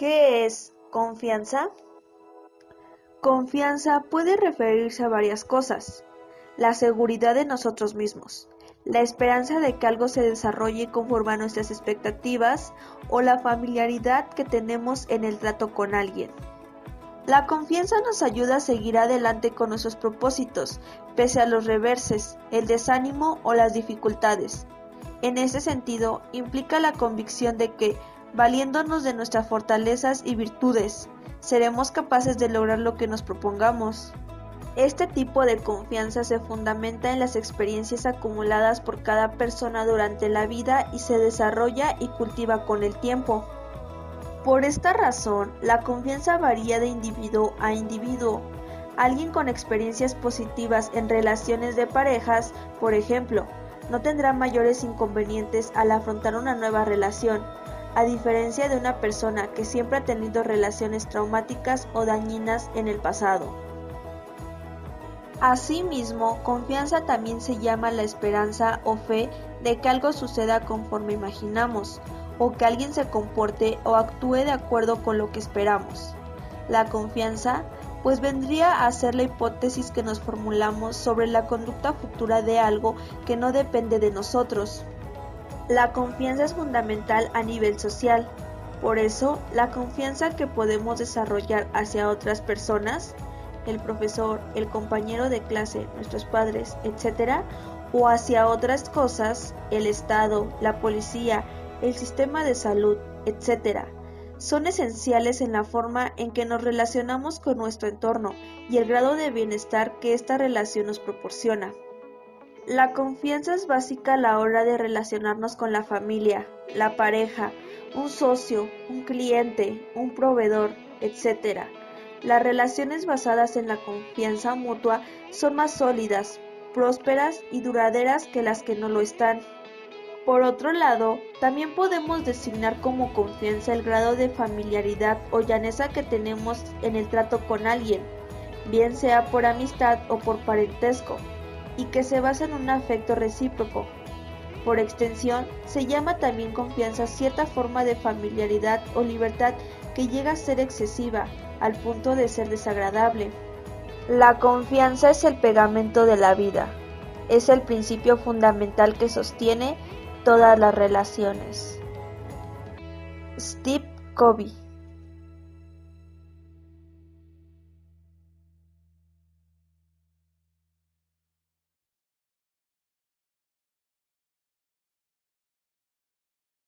¿Qué es confianza? Confianza puede referirse a varias cosas. La seguridad de nosotros mismos, la esperanza de que algo se desarrolle conforme a nuestras expectativas o la familiaridad que tenemos en el trato con alguien. La confianza nos ayuda a seguir adelante con nuestros propósitos, pese a los reverses, el desánimo o las dificultades. En ese sentido, implica la convicción de que, valiéndonos de nuestras fortalezas y virtudes, seremos capaces de lograr lo que nos propongamos. Este tipo de confianza se fundamenta en las experiencias acumuladas por cada persona durante la vida y se desarrolla y cultiva con el tiempo. Por esta razón, la confianza varía de individuo a individuo. Alguien con experiencias positivas en relaciones de parejas, por ejemplo, no tendrá mayores inconvenientes al afrontar una nueva relación, a diferencia de una persona que siempre ha tenido relaciones traumáticas o dañinas en el pasado. Asimismo, confianza también se llama la esperanza o fe de que algo suceda conforme imaginamos, o que alguien se comporte o actúe de acuerdo con lo que esperamos. La confianza, pues vendría a ser la hipótesis que nos formulamos sobre la conducta futura de algo que no depende de nosotros. La confianza es fundamental a nivel social, por eso la confianza que podemos desarrollar hacia otras personas el profesor, el compañero de clase, nuestros padres, etc., o hacia otras cosas, el Estado, la policía, el sistema de salud, etc., son esenciales en la forma en que nos relacionamos con nuestro entorno y el grado de bienestar que esta relación nos proporciona. La confianza es básica a la hora de relacionarnos con la familia, la pareja, un socio, un cliente, un proveedor, etc. Las relaciones basadas en la confianza mutua son más sólidas, prósperas y duraderas que las que no lo están. Por otro lado, también podemos designar como confianza el grado de familiaridad o llaneza que tenemos en el trato con alguien, bien sea por amistad o por parentesco, y que se basa en un afecto recíproco. Por extensión, se llama también confianza cierta forma de familiaridad o libertad que llega a ser excesiva, al punto de ser desagradable. La confianza es el pegamento de la vida, es el principio fundamental que sostiene todas las relaciones. Steve Covey